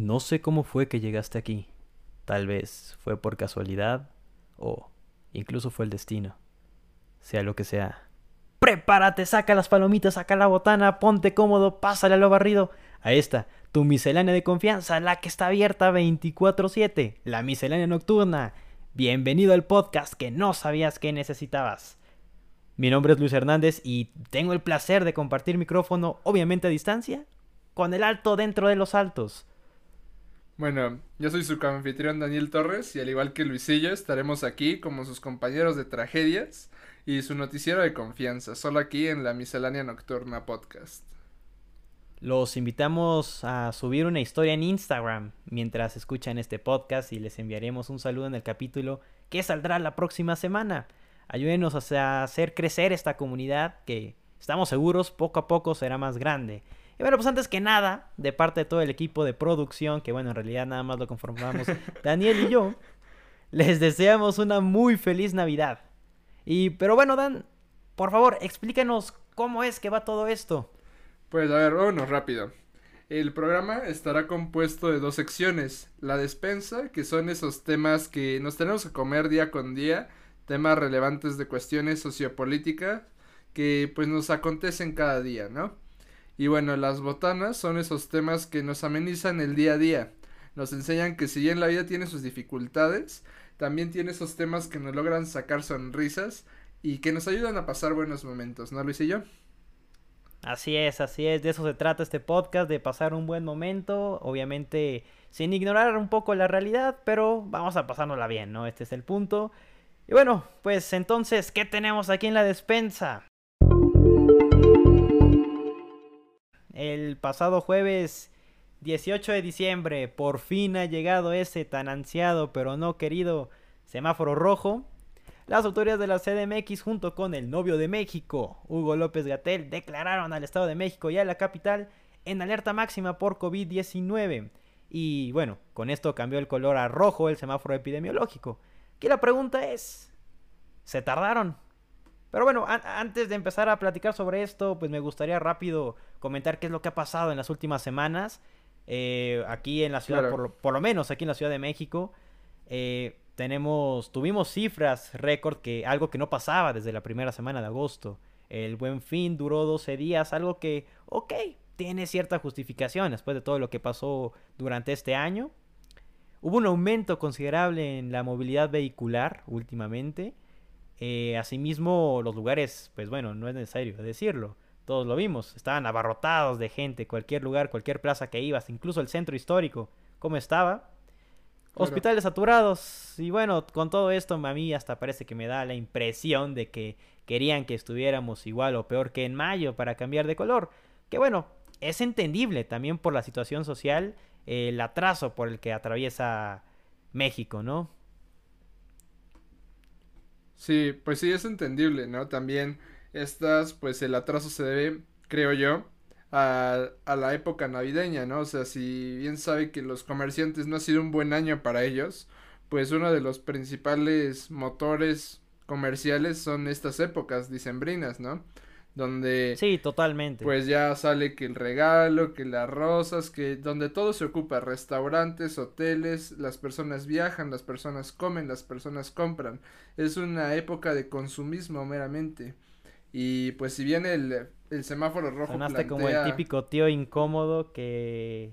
No sé cómo fue que llegaste aquí. Tal vez fue por casualidad o incluso fue el destino. Sea lo que sea. Prepárate, saca las palomitas, saca la botana, ponte cómodo, pásale a lo barrido. A esta, tu miscelánea de confianza, la que está abierta 24/7, la miscelánea nocturna. Bienvenido al podcast que no sabías que necesitabas. Mi nombre es Luis Hernández y tengo el placer de compartir micrófono, obviamente a distancia, con el alto dentro de los altos. Bueno, yo soy su anfitrión Daniel Torres y al igual que Luisillo estaremos aquí como sus compañeros de tragedias y su noticiero de confianza, solo aquí en la Miscelánea Nocturna Podcast. Los invitamos a subir una historia en Instagram mientras escuchan este podcast y les enviaremos un saludo en el capítulo que saldrá la próxima semana. Ayúdenos a hacer crecer esta comunidad que estamos seguros poco a poco será más grande. Y bueno, pues antes que nada, de parte de todo el equipo de producción, que bueno, en realidad nada más lo conformamos Daniel y yo, les deseamos una muy feliz Navidad. Y, pero bueno, Dan, por favor, explícanos cómo es que va todo esto. Pues a ver, vámonos rápido. El programa estará compuesto de dos secciones. La despensa, que son esos temas que nos tenemos que comer día con día, temas relevantes de cuestiones sociopolíticas que pues nos acontecen cada día, ¿no? Y bueno, las botanas son esos temas que nos amenizan el día a día. Nos enseñan que si bien la vida tiene sus dificultades, también tiene esos temas que nos logran sacar sonrisas y que nos ayudan a pasar buenos momentos, ¿no, Luis y yo? Así es, así es, de eso se trata este podcast, de pasar un buen momento, obviamente sin ignorar un poco la realidad, pero vamos a pasárnosla bien, ¿no? Este es el punto. Y bueno, pues entonces, ¿qué tenemos aquí en la despensa? El pasado jueves 18 de diciembre por fin ha llegado ese tan ansiado pero no querido semáforo rojo. Las autoridades de la CDMX junto con el novio de México, Hugo López Gatel, declararon al Estado de México y a la capital en alerta máxima por COVID-19. Y bueno, con esto cambió el color a rojo el semáforo epidemiológico. Que la pregunta es, ¿se tardaron? Pero bueno, antes de empezar a platicar sobre esto, pues me gustaría rápido comentar qué es lo que ha pasado en las últimas semanas. Eh, aquí en la ciudad, por, lo menos aquí en la Ciudad de México, eh, tenemos, tuvimos cifras récord que algo que no pasaba desde la primera semana de agosto. El buen fin duró 12 días, algo que, ok, tiene cierta justificación después de todo lo que pasó durante este año. Hubo un aumento considerable en la movilidad vehicular últimamente. Eh, asimismo, los lugares, pues bueno, no es necesario decirlo. Todos lo vimos, estaban abarrotados de gente, cualquier lugar, cualquier plaza que ibas, incluso el centro histórico, ¿cómo estaba? Hospitales saturados. Y bueno, con todo esto a mí hasta parece que me da la impresión de que querían que estuviéramos igual o peor que en mayo para cambiar de color. Que bueno, es entendible también por la situación social, el atraso por el que atraviesa México, ¿no? Sí, pues sí, es entendible, ¿no? También estas, pues el atraso se debe, creo yo, a, a, la época navideña, ¿no? O sea, si bien sabe que los comerciantes no ha sido un buen año para ellos, pues uno de los principales motores comerciales son estas épocas dicembrinas, ¿no? Donde sí totalmente. pues ya sale que el regalo que las rosas que donde todo se ocupa restaurantes hoteles las personas viajan las personas comen las personas compran. Es una época de consumismo meramente. Y pues si bien el, el semáforo rojo Sonaste como el típico tío incómodo que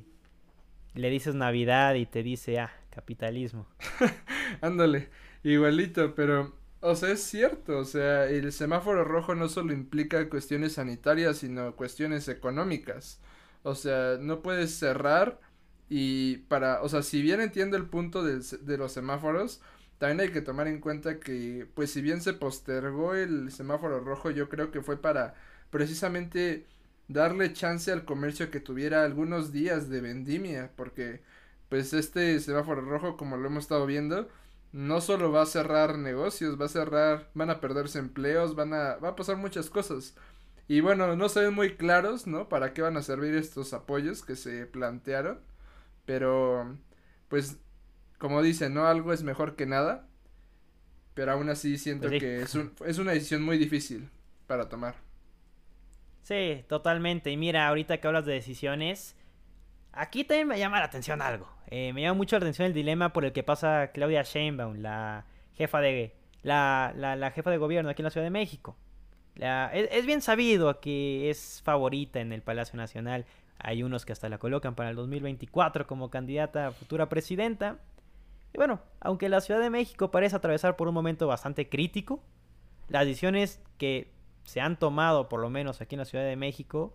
le dices navidad y te dice ah capitalismo ándale igualito pero o sea, es cierto, o sea, el semáforo rojo no solo implica cuestiones sanitarias, sino cuestiones económicas. O sea, no puedes cerrar y para, o sea, si bien entiendo el punto de, de los semáforos, también hay que tomar en cuenta que, pues si bien se postergó el semáforo rojo, yo creo que fue para precisamente darle chance al comercio que tuviera algunos días de vendimia, porque pues este semáforo rojo, como lo hemos estado viendo, no solo va a cerrar negocios, va a cerrar, van a perderse empleos, van a, va a pasar muchas cosas. Y bueno, no se ven muy claros, ¿no? Para qué van a servir estos apoyos que se plantearon. Pero, pues, como dicen, ¿no? Algo es mejor que nada. Pero aún así siento pues que es, un, es una decisión muy difícil para tomar. Sí, totalmente. Y mira, ahorita que hablas de decisiones, aquí también me llama la atención algo. Eh, me llama mucho la atención el dilema por el que pasa Claudia Sheinbaum, la jefa de la, jefa de gobierno aquí en la Ciudad de México. es, es, bien sabido que es favorita en el Palacio Nacional. Hay unos que hasta la colocan para el 2024 como candidata a futura presidenta. Y bueno, aunque la Ciudad de México parece atravesar por un momento bastante crítico, las decisiones que se han tomado, por lo menos aquí en la Ciudad de México,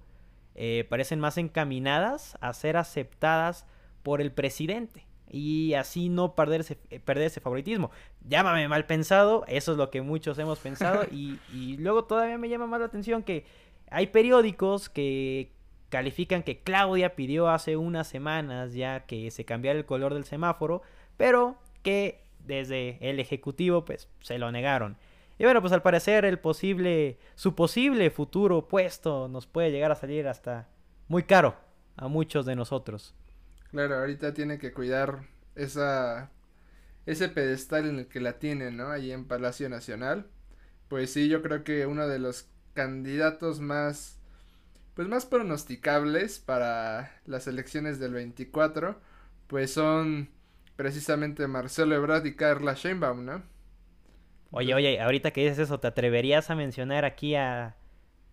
eh, parecen más encaminadas a ser aceptadas por el presidente y así no perderse, eh, perder ese favoritismo. Llámame mal pensado, eso es lo que muchos hemos pensado y, y luego todavía me llama más la atención que hay periódicos que califican que Claudia pidió hace unas semanas ya que se cambiara el color del semáforo, pero que desde el ejecutivo pues se lo negaron. Y bueno, pues al parecer el posible, su posible futuro puesto nos puede llegar a salir hasta muy caro a muchos de nosotros. Claro, ahorita tiene que cuidar esa ese pedestal en el que la tiene, ¿no? Ahí en Palacio Nacional. Pues sí, yo creo que uno de los candidatos más pues más pronosticables para las elecciones del 24 pues son precisamente Marcelo Ebrard y Carla Sheinbaum, ¿no? Oye, oye, ahorita que dices eso, ¿te atreverías a mencionar aquí a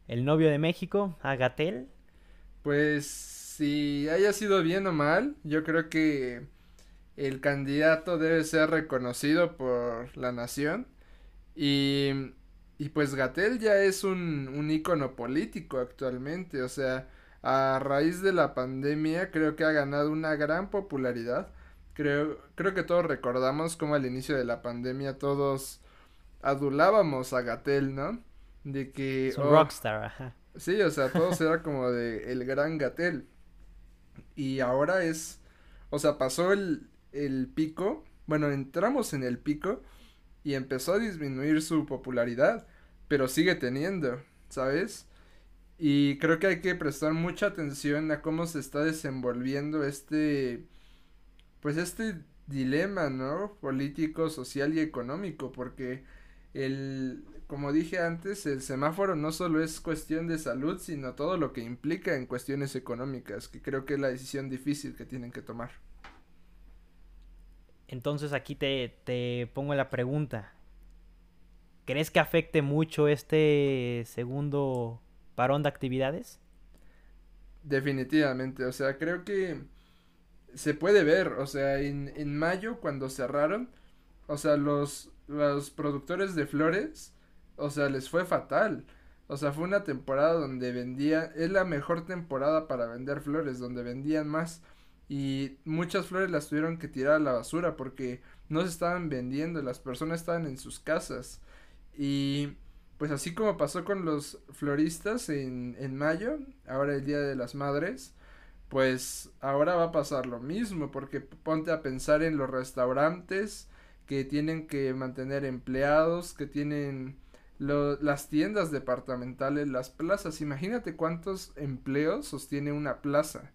el novio de México, a Gatel? Pues si haya sido bien o mal, yo creo que el candidato debe ser reconocido por la nación y, y pues Gatel ya es un, un ícono político actualmente, o sea, a raíz de la pandemia creo que ha ganado una gran popularidad. Creo, creo que todos recordamos cómo al inicio de la pandemia todos adulábamos a Gatel, ¿no? De que... Oh, rockstar, ajá. Sí, o sea, todos era como de el gran Gatel. Y ahora es, o sea, pasó el, el pico, bueno, entramos en el pico y empezó a disminuir su popularidad, pero sigue teniendo, ¿sabes? Y creo que hay que prestar mucha atención a cómo se está desenvolviendo este, pues este dilema, ¿no? Político, social y económico, porque el, como dije antes, el semáforo no solo es cuestión de salud, sino todo lo que implica en cuestiones económicas, que creo que es la decisión difícil que tienen que tomar. Entonces aquí te, te pongo la pregunta. ¿Crees que afecte mucho este segundo parón de actividades? Definitivamente, o sea, creo que se puede ver, o sea, en, en mayo cuando cerraron, o sea, los, los productores de flores, o sea, les fue fatal. O sea, fue una temporada donde vendía, es la mejor temporada para vender flores, donde vendían más. Y muchas flores las tuvieron que tirar a la basura porque no se estaban vendiendo, las personas estaban en sus casas. Y pues así como pasó con los floristas en, en mayo, ahora el Día de las Madres, pues ahora va a pasar lo mismo, porque ponte a pensar en los restaurantes, que tienen que mantener empleados, que tienen las tiendas departamentales, las plazas. Imagínate cuántos empleos sostiene una plaza.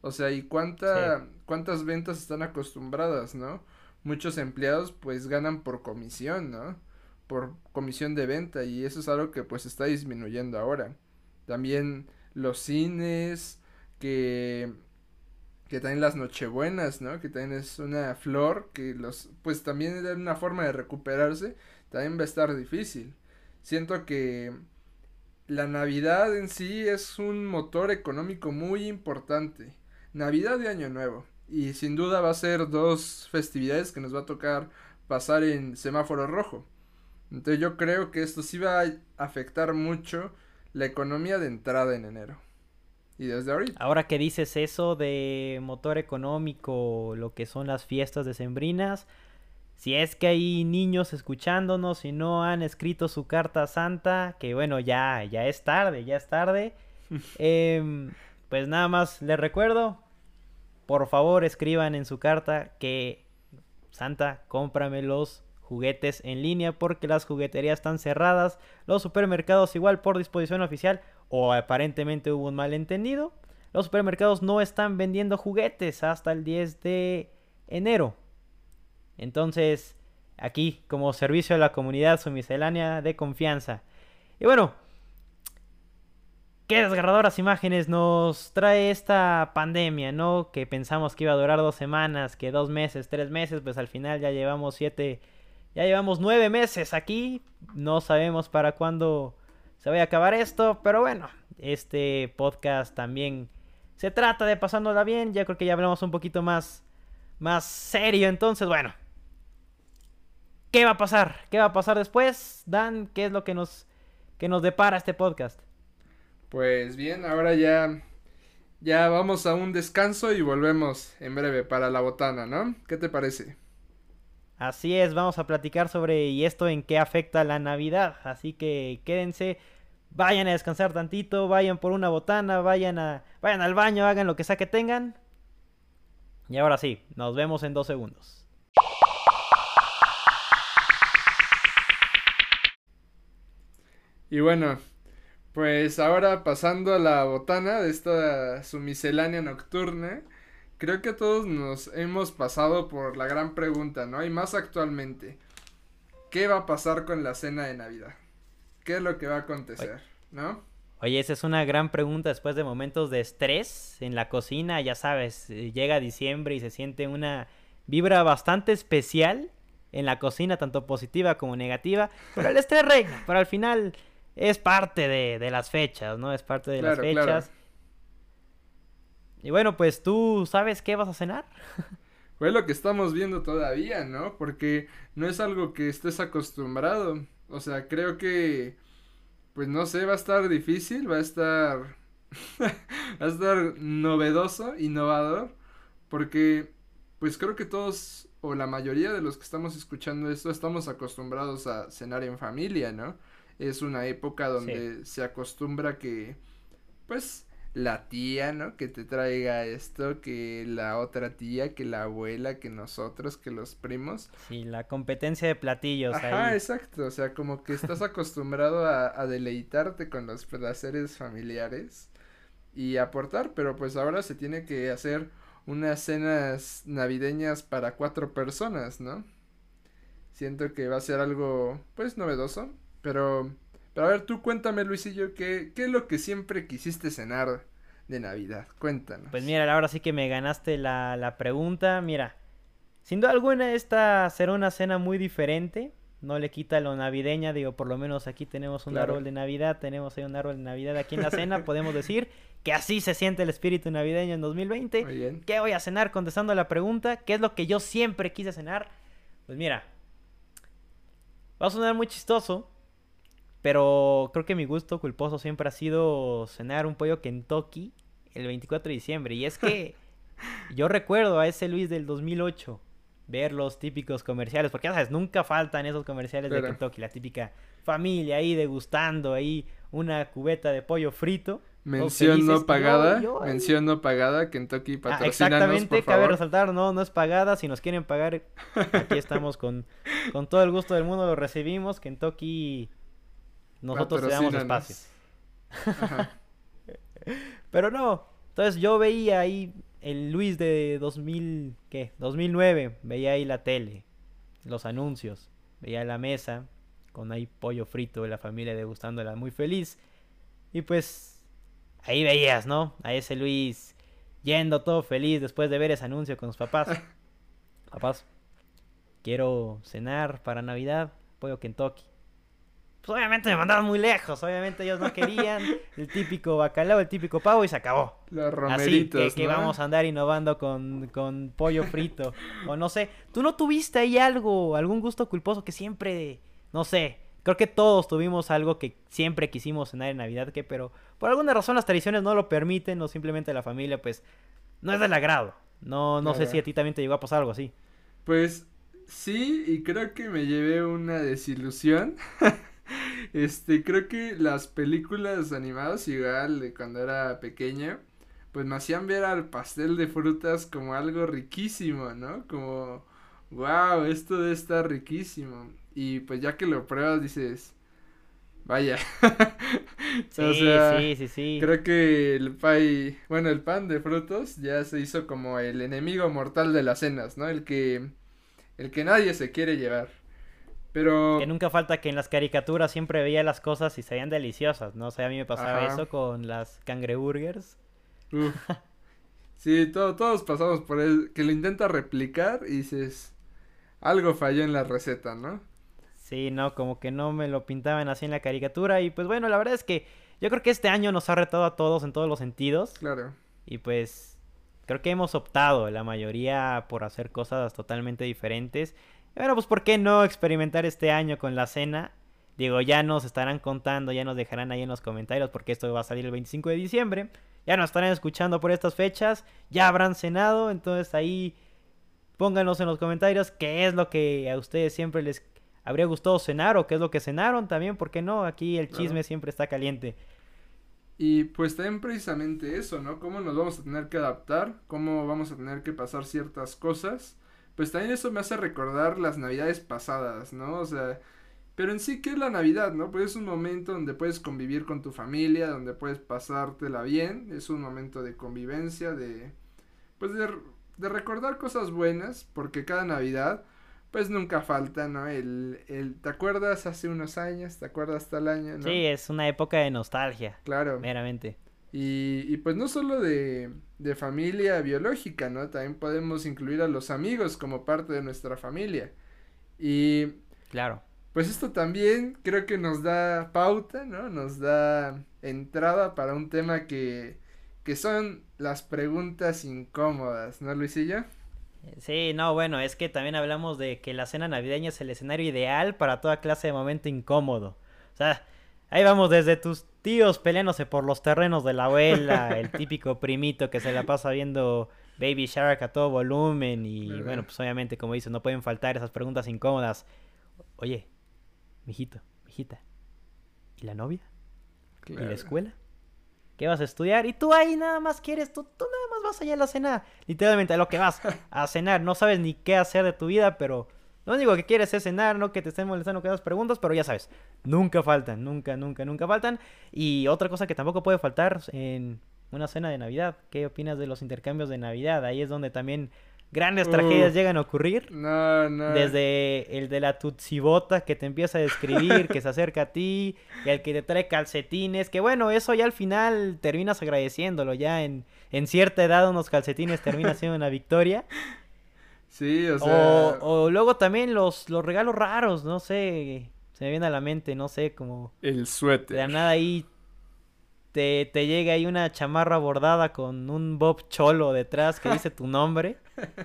O sea, y cuánta, cuántas ventas están acostumbradas, ¿no? Muchos empleados pues ganan por comisión, ¿no? Por comisión de venta y eso es algo que pues está disminuyendo ahora. También los cines que que también las nochebuenas, ¿no? Que también es una flor que los, pues también es una forma de recuperarse, también va a estar difícil. Siento que la Navidad en sí es un motor económico muy importante. Navidad y Año Nuevo. Y sin duda va a ser dos festividades que nos va a tocar pasar en semáforo rojo. Entonces yo creo que esto sí va a afectar mucho la economía de entrada en enero. Y desde ahorita. Ahora que dices eso de motor económico, lo que son las fiestas decembrinas, si es que hay niños escuchándonos y no han escrito su carta santa, que bueno, ya, ya es tarde, ya es tarde. Em, pues nada más les recuerdo, por favor escriban en su carta que Santa, cómprame los juguetes en línea porque las jugueterías están cerradas, los supermercados igual por disposición oficial o aparentemente hubo un malentendido. Los supermercados no están vendiendo juguetes hasta el 10 de enero. Entonces, aquí como servicio a la comunidad, su miscelánea de confianza. Y bueno, qué desgarradoras imágenes nos trae esta pandemia, ¿no? Que pensamos que iba a durar dos semanas, que dos meses, tres meses, pues al final ya llevamos siete, ya llevamos nueve meses aquí. No sabemos para cuándo se vaya a acabar esto, pero bueno, este podcast también se trata de pasándola bien. Ya creo que ya hablamos un poquito más, más serio, entonces bueno. ¿Qué va a pasar? ¿Qué va a pasar después? Dan, ¿qué es lo que nos, que nos depara este podcast? Pues bien, ahora ya ya vamos a un descanso y volvemos en breve para la botana, ¿no? ¿Qué te parece? Así es, vamos a platicar sobre y esto en qué afecta la Navidad. Así que quédense, vayan a descansar tantito, vayan por una botana, vayan a vayan al baño, hagan lo que sea que tengan. Y ahora sí, nos vemos en dos segundos. Y bueno, pues ahora pasando a la botana de esta su miscelánea nocturna, creo que todos nos hemos pasado por la gran pregunta, ¿no? Y más actualmente, ¿qué va a pasar con la cena de Navidad? ¿Qué es lo que va a acontecer, no? Oye, esa es una gran pregunta después de momentos de estrés en la cocina, ya sabes, eh, llega diciembre y se siente una vibra bastante especial en la cocina, tanto positiva como negativa, pero el estrés reina, pero al final es parte de, las fechas, ¿no? Es parte de las fechas. Y bueno, pues tú sabes qué vas a cenar. Fue lo que estamos viendo todavía, ¿no? Porque no es algo que estés acostumbrado. O sea, creo que, pues no sé, va a estar difícil, va a estar, va a estar novedoso, innovador, porque, pues creo que todos, o la mayoría de los que estamos escuchando esto, estamos acostumbrados a cenar en familia, ¿no? es una época donde se acostumbra que, pues, la tía, ¿no? Que te traiga esto, que la otra tía, que la abuela, que nosotros, que los primos. Sí, la competencia de platillos. Ajá, exacto, o sea, como que estás acostumbrado a, a deleitarte con los placeres familiares y aportar, pero pues ahora se tiene que hacer unas cenas navideñas para cuatro personas, ¿no? Siento que va a ser algo, pues, novedoso pero, pero a ver, tú cuéntame, Luisillo, ¿qué, ¿qué es lo que siempre quisiste cenar de Navidad? Cuéntanos. Pues mira, ahora sí que me ganaste la, la pregunta. Mira, sin duda alguna esta será una cena muy diferente. No le quita lo navideña, digo, por lo menos aquí tenemos un árbol de Navidad, tenemos ahí un árbol de Navidad aquí en la cena, podemos decir que así se siente el espíritu navideño en 2020. Muy bien. ¿Qué voy a cenar? Contestando a la pregunta, ¿qué es lo que yo siempre quise cenar? Pues mira, va a sonar muy chistoso, pero creo que mi gusto culposo siempre ha sido cenar un pollo Kentucky el 24 de diciembre. Y es que yo recuerdo a ese Luis del 2008 ver los típicos comerciales, porque ya sabes, nunca faltan esos comerciales de Kentucky, la típica familia ahí degustando ahí una cubeta de pollo frito. Mención no pagada, mención no pagada, Kentucky ah, patrocinanos, Exactamente, cabe resaltar, no, no es pagada, si nos quieren pagar, aquí estamos con, con todo el gusto del mundo, lo recibimos, Kentucky nosotros te damos espacio. Pero no. Entonces yo veía ahí el Luis de 2000, ¿qué? 2009. Veía ahí la tele, los anuncios. Veía la mesa con ahí pollo frito de la familia degustándola muy feliz. Y pues ahí veías, ¿no? A ese Luis yendo todo feliz después de ver ese anuncio con sus papás. papás, quiero cenar para Navidad, pollo Kentucky. Pues, obviamente me mandaron muy lejos, obviamente ellos no querían el típico bacalao, el típico pavo y se acabó. Los romeritos, Así que, vamos a andar innovando con, con pollo frito. o no sé, ¿tú no tuviste ahí algo, algún gusto culposo que siempre, no sé, creo que todos tuvimos algo que siempre quisimos cenar en Navidad, que pero por alguna razón las tradiciones no lo permiten o simplemente la familia pues no es del agrado. No, no sé si a ti también te llegó a pasar algo así. Pues sí, y creo que me llevé una desilusión. Este, creo que las películas animadas, igual de cuando era pequeña, pues me hacían ver al pastel de frutas como algo riquísimo, ¿no? Como, wow, esto debe estar riquísimo. Y pues ya que lo pruebas dices, vaya. sí, sí, sí, sí. Creo que el pay, bueno, el pan de frutos ya se hizo como el enemigo mortal de las cenas, ¿no? El que, el que nadie se quiere llevar. Pero... Que nunca falta que en las caricaturas siempre veía las cosas y se veían deliciosas, ¿no? O sea, a mí me pasaba Ajá. eso con las cangreburgers. uf. Sí, to- todos pasamos por él, que lo intenta replicar y dices, algo falló en la receta, ¿no? Sí, no, como que no me lo pintaban así en la caricatura. Y pues bueno, la verdad es que yo creo que este año nos ha retado a todos en todos los sentidos. Claro. Y pues creo que hemos optado la mayoría por hacer cosas totalmente diferentes. Bueno, pues ¿por qué no experimentar este año con la cena? Digo, ya nos estarán contando, ya nos dejarán ahí en los comentarios porque esto va a salir el 25 de diciembre. Ya nos estarán escuchando por estas fechas, ya habrán cenado, entonces ahí pónganos en los comentarios qué es lo que a ustedes siempre les habría gustado cenar o qué es lo que cenaron también, ¿por qué no? Aquí el Claro. chisme siempre está caliente. Y pues también precisamente eso, ¿no? Cómo nos vamos a tener que adaptar, cómo vamos a tener que pasar ciertas cosas. Pues también eso me hace recordar las navidades pasadas, ¿no? O sea, pero en sí, ¿qué es la Navidad, no? Pues es un momento donde puedes convivir con tu familia, donde puedes pasártela bien, es un momento de convivencia, de, pues de, de recordar cosas buenas, porque cada Navidad, pues nunca falta, ¿no? El, el, ¿te acuerdas hace unos años? ¿Te acuerdas tal año, no? Sí, es una época de nostalgia, Claro. meramente. Y, y pues no solo de, de familia biológica, ¿no? También podemos incluir a los amigos como parte de nuestra familia. Y Claro. pues esto también creo que nos da pauta, ¿no? Nos da entrada para un tema que, que son las preguntas incómodas, ¿no, Luisillo? Sí, no, bueno, es que también hablamos de que la cena navideña es el escenario ideal para toda clase de momento incómodo. O sea, ahí vamos desde tus tíos peleándose por los terrenos de la abuela, el típico primito que se la pasa viendo Baby Shark a todo volumen y ¿Verdad? bueno, pues obviamente como dices, no pueden faltar esas preguntas incómodas. Oye, mijito, mijita, ¿y la novia? ¿Y la escuela? ¿Qué vas a estudiar? Y tú ahí nada más quieres, tú, tú nada más vas allá a la cena. Literalmente a lo que vas, a cenar. No sabes ni qué hacer de tu vida, pero lo único que quieres es cenar, no que te estén molestando con esas preguntas, pero ya sabes, nunca faltan, nunca, nunca, nunca faltan. Y otra cosa que tampoco puede faltar en una cena de Navidad. ¿Qué opinas de los intercambios de Navidad? Ahí es donde también grandes tragedias llegan a ocurrir. No, no. Desde el de la tutsibota que te empieza a describir, que se acerca a ti, y el que te trae calcetines, que bueno, eso ya al final terminas agradeciéndolo, ya en, en cierta edad unos calcetines termina siendo una victoria. Sí, o O, sea. o luego también los, los regalos raros, no sé, se me viene a la mente, no sé, como El de la suéter. nada ahí te, te llega ahí una chamarra bordada con un Bob Cholo detrás que dice tu nombre.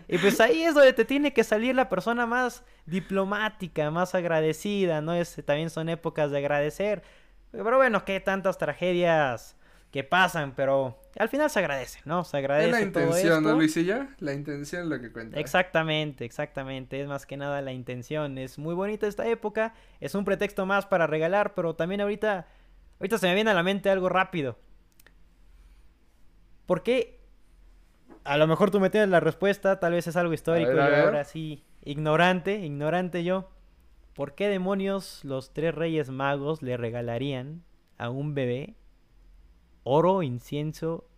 Y pues ahí es donde te tiene que salir la persona más diplomática, más agradecida, ¿no? Es, también son épocas de agradecer. Pero bueno, qué tantas tragedias que pasan, pero al final se agradece, ¿no? Se agradece Es la todo intención, ¿no, esto. Luisillo? La intención es lo que cuenta. Exactamente, exactamente. Es más que nada la intención. Es muy bonita esta época. Es un pretexto más para regalar, pero también ahorita, ahorita se me viene a la mente algo rápido. ¿Por qué? A lo mejor tú me tienes la respuesta, tal vez es algo histórico ver, y ahora sí, ignorante, ignorante yo. ¿Por qué demonios los tres reyes magos le regalarían a un bebé oro, incienso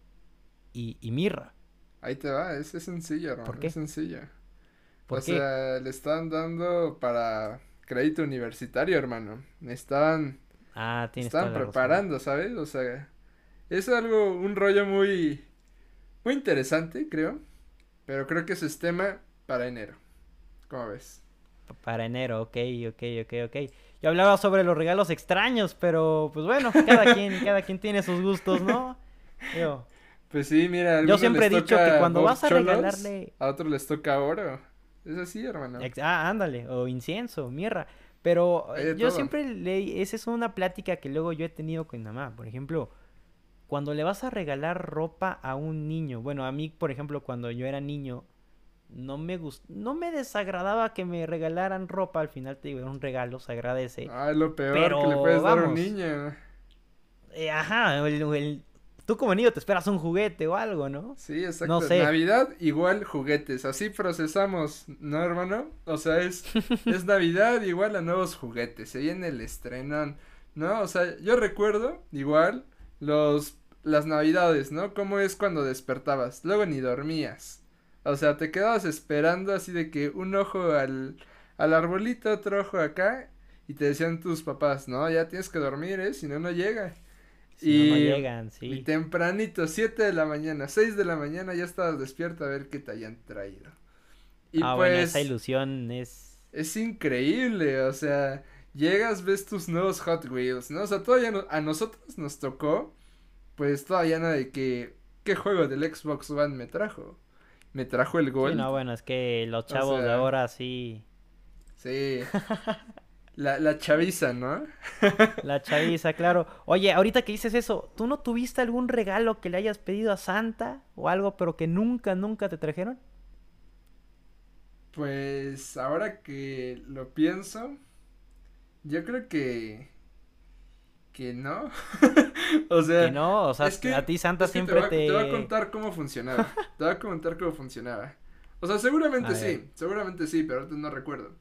y, y mirra? Ahí te va, es, es sencillo, hermano. ¿Por qué? Es sencillo. ¿Por o qué? sea, le están dando para crédito universitario, hermano. Estaban, Ah, tienes estaban toda la razón. preparando, ¿sabes? O sea, es algo, un rollo muy, muy interesante, creo. Pero creo que eso es tema para enero. ¿Cómo ves? Pa- Para enero, ok, ok, ok, ok. Yo hablaba sobre los regalos extraños, pero pues bueno, cada quien, cada quien tiene sus gustos, ¿no? Pues sí, mira, Yo siempre he dicho que cuando vas a Cholos, regalarle- A otros les toca oro. Es así, hermano. ah, ándale, o incienso, mirra. Pero yo todo. siempre le, esa es una plática que luego yo he tenido con mi mamá. Por ejemplo, cuando le vas a regalar ropa a un niño, bueno, a mí, por ejemplo, cuando yo era niño, no me gust no me desagradaba que me regalaran ropa, al final te digo, era un regalo, se agradece. Ah, es lo peor Pero, que le puedes dar a un niño. Eh, ajá, el- el- tú como niño te esperas un juguete o algo, ¿no? Sí, exacto. No sé. Navidad igual juguetes. Así procesamos, ¿no, hermano? O sea, es, es Navidad igual a nuevos juguetes. Se viene el estrenón, ¿no? O sea, yo recuerdo igual los las Navidades, ¿no? Cómo es cuando despertabas. Luego ni dormías. O sea, te quedabas esperando así de que un ojo al al arbolito, otro ojo acá, y te decían tus papás, no, ya tienes que dormir, ¿eh? Si no, no llega. Si y, no, no llegan, sí. y tempranito, 7 de la mañana, 6 de la mañana, ya estabas despierto a ver qué te hayan traído. Y ah, pues, bueno, esa ilusión es... es increíble, o sea, llegas, ves tus nuevos Hot Wheels, ¿no? O sea, todavía no- a nosotros nos tocó, pues todavía nada de que, ¿qué juego del Xbox One me trajo? Me trajo el Sí, Gold. no, bueno, es que los chavos de sea, ahora sí... Sí. La, la chaviza, ¿no? La chaviza, claro. Oye, ahorita que dices eso, ¿tú no tuviste algún regalo que le hayas pedido a Santa o algo, pero que nunca, nunca te trajeron? Pues ahora que lo pienso, yo creo que que no. O sea, Que no, o sea, es que- a ti Santa es que siempre te te... voy, a, te a contar cómo funcionaba. Te voy a contar cómo funcionaba. O sea, seguramente A sí, ver. seguramente sí, pero ahorita no recuerdo.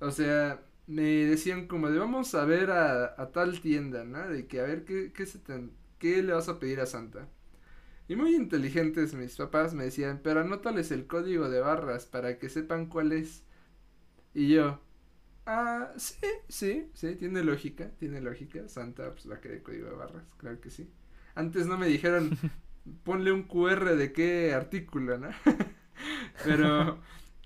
O sea, me decían como de vamos a ver a, a tal tienda, ¿no? De que a ver qué, qué, se te- qué le vas a pedir a Santa. Y muy inteligentes mis papás me decían, pero anótales el código de barras para que sepan cuál es. Y yo, ah, sí, sí, sí, tiene lógica, tiene lógica. Santa pues va a querer código de barras, claro que sí. Antes no me dijeron, ponle un QR de qué artículo, ¿no? Pero,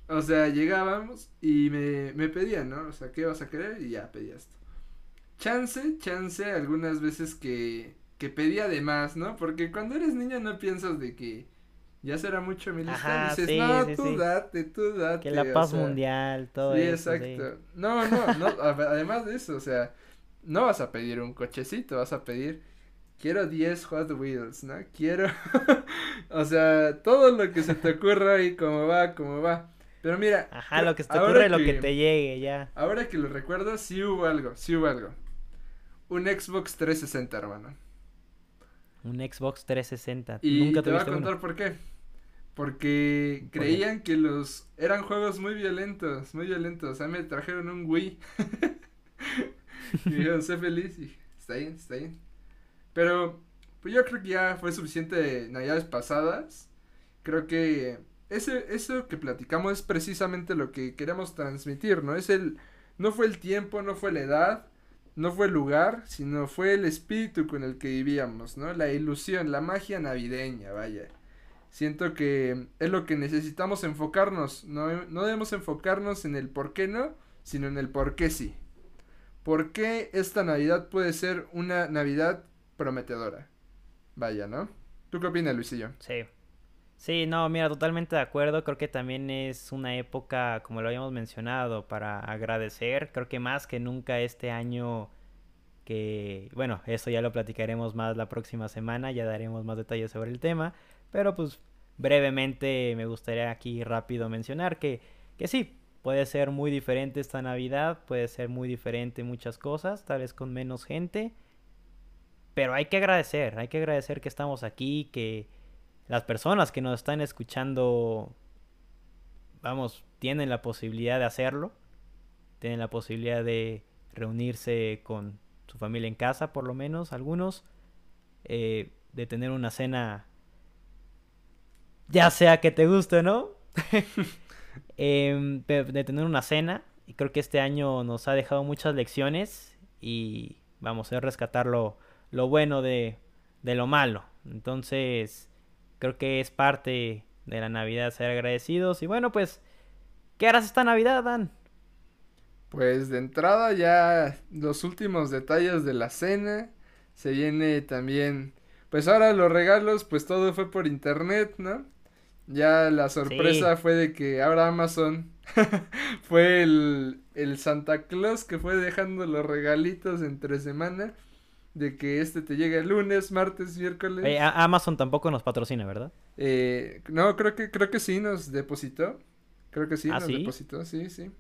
o sea, llegábamos y me, me pedían, ¿no? O sea, ¿qué vas a querer? Y ya pedía esto. Chance, chance, algunas veces que, que pedía de más, ¿no? Porque cuando eres niña no piensas de que ya será mucho mi lista. Ajá, dices, sí, no, sí, tú sí. date, tú date. Que la o paz sea, mundial, todo sí, eso, sí. exacto. No, no, no, además de eso, o sea, no vas a pedir un cochecito, vas a pedir, quiero 10 Hot Wheels, ¿no? Quiero, o sea, todo lo que se te ocurra y cómo va, cómo va. Pero mira, Ajá, lo que se te ocurre, lo que te llegue, ya. Ahora que lo recuerdo, sí hubo algo, sí hubo algo. Un Xbox 360, hermano. Un Xbox 360. Y Nunca te voy a uno. contar por qué. Porque creían que los eran juegos muy violentos, muy violentos. O sea, me trajeron un Wii. y me dijeron, sé feliz. Y está bien, está bien. Pero, pues yo creo que ya fue suficiente de navidades pasadas. Creo que ese, eso que platicamos es precisamente lo que queremos transmitir, ¿no? Es el, no fue el tiempo, no fue la edad, no fue el lugar, sino fue el espíritu con el que vivíamos, ¿no? La ilusión, la magia navideña, vaya. Siento que es lo que necesitamos enfocarnos, no, no debemos enfocarnos en el por qué no, sino en el por qué sí. ¿Por qué esta Navidad puede ser una Navidad prometedora? Vaya, ¿no? ¿Tú qué opinas, Luisillo? Sí. Sí, no, mira, totalmente de acuerdo. Creo que también es una época, como lo habíamos mencionado, para agradecer. Creo que más que nunca este año que, bueno, eso ya lo platicaremos más la próxima semana, ya daremos más detalles sobre el tema. Pero pues brevemente me gustaría aquí rápido mencionar que, que sí, puede ser muy diferente esta Navidad, puede ser muy diferente muchas cosas, tal vez con menos gente. Pero hay que agradecer, hay que agradecer que estamos aquí, que las personas que nos están escuchando, vamos, tienen la posibilidad de hacerlo, tienen la posibilidad de reunirse con su familia en casa, por lo menos algunos, eh, de tener una cena, ya sea que te guste no, de, de tener una cena, y creo que este año nos ha dejado muchas lecciones y vamos a rescatar lo, lo bueno de, de lo malo. Entonces, creo que es parte de la Navidad ser agradecidos. Y bueno, pues, ¿qué harás esta Navidad, Dan? Pues de entrada ya los últimos detalles de la cena. Se viene también, pues ahora los regalos, pues todo fue por internet, ¿no? Ya la sorpresa Sí. fue de que ahora Amazon fue el, el Santa Claus que fue dejando los regalitos entre semana. De que este te llega el lunes, martes, miércoles. A- Amazon tampoco nos patrocina, ¿verdad? Eh, no, creo que, creo que sí nos depositó. Creo que sí ¿Ah, nos sí? depositó, sí, sí.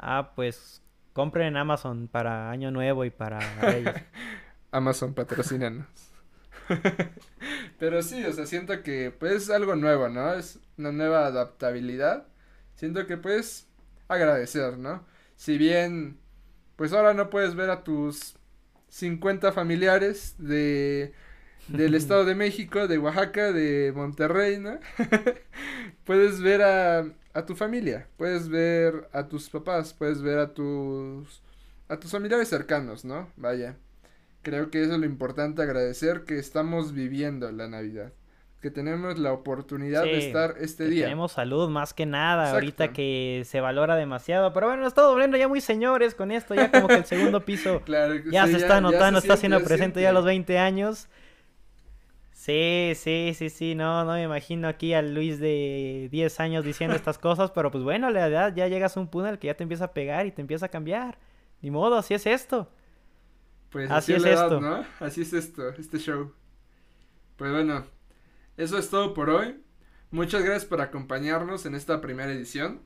Ah, pues compren en Amazon para Año Nuevo y para Reyes. Amazon patrocínanos. Pero sí, o sea, siento que pues es algo nuevo, ¿no? Es una nueva adaptabilidad. Siento que pues agradecer, ¿no? Si bien pues ahora no puedes ver a tus 50 familiares de del Estado de México, de Oaxaca, de Monterrey, ¿no? puedes ver a, a tu familia, puedes ver a tus papás, puedes ver a tus a tus familiares cercanos, ¿no? Vaya. Creo que eso es lo importante agradecer que estamos viviendo la Navidad que tenemos la oportunidad de estar este día. Tenemos salud más que nada, ahorita que se valora demasiado. Pero bueno, estamos volviendo ya muy señores con esto, ya como que el segundo piso ya se está notando, está haciendo presente ya a los 20 años. Sí, sí, sí, sí, no, no me imagino aquí al Luis de 10 años diciendo estas cosas, pero pues bueno, la edad ya llegas a un punto en el que ya te empieza a pegar y te empieza a cambiar. Ni modo, así es esto. Pues así, es esto. ¿no? Así es esto, este show. Pues bueno, eso es todo por hoy. Muchas gracias por acompañarnos en esta primera edición.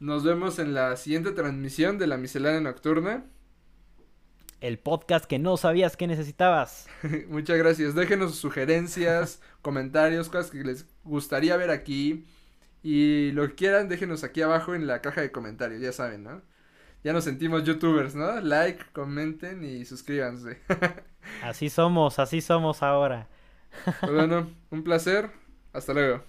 Nos vemos en la siguiente transmisión de la miscelánea nocturna. El podcast que no sabías que necesitabas. Muchas gracias. Déjenos sugerencias, comentarios, cosas que les gustaría ver aquí. Y lo que quieran, déjenos aquí abajo en la caja de comentarios, ya saben, ¿no? Ya nos sentimos youtubers, ¿no? Like, comenten y suscríbanse. así somos, así somos ahora. Pues bueno, un placer. Hasta luego.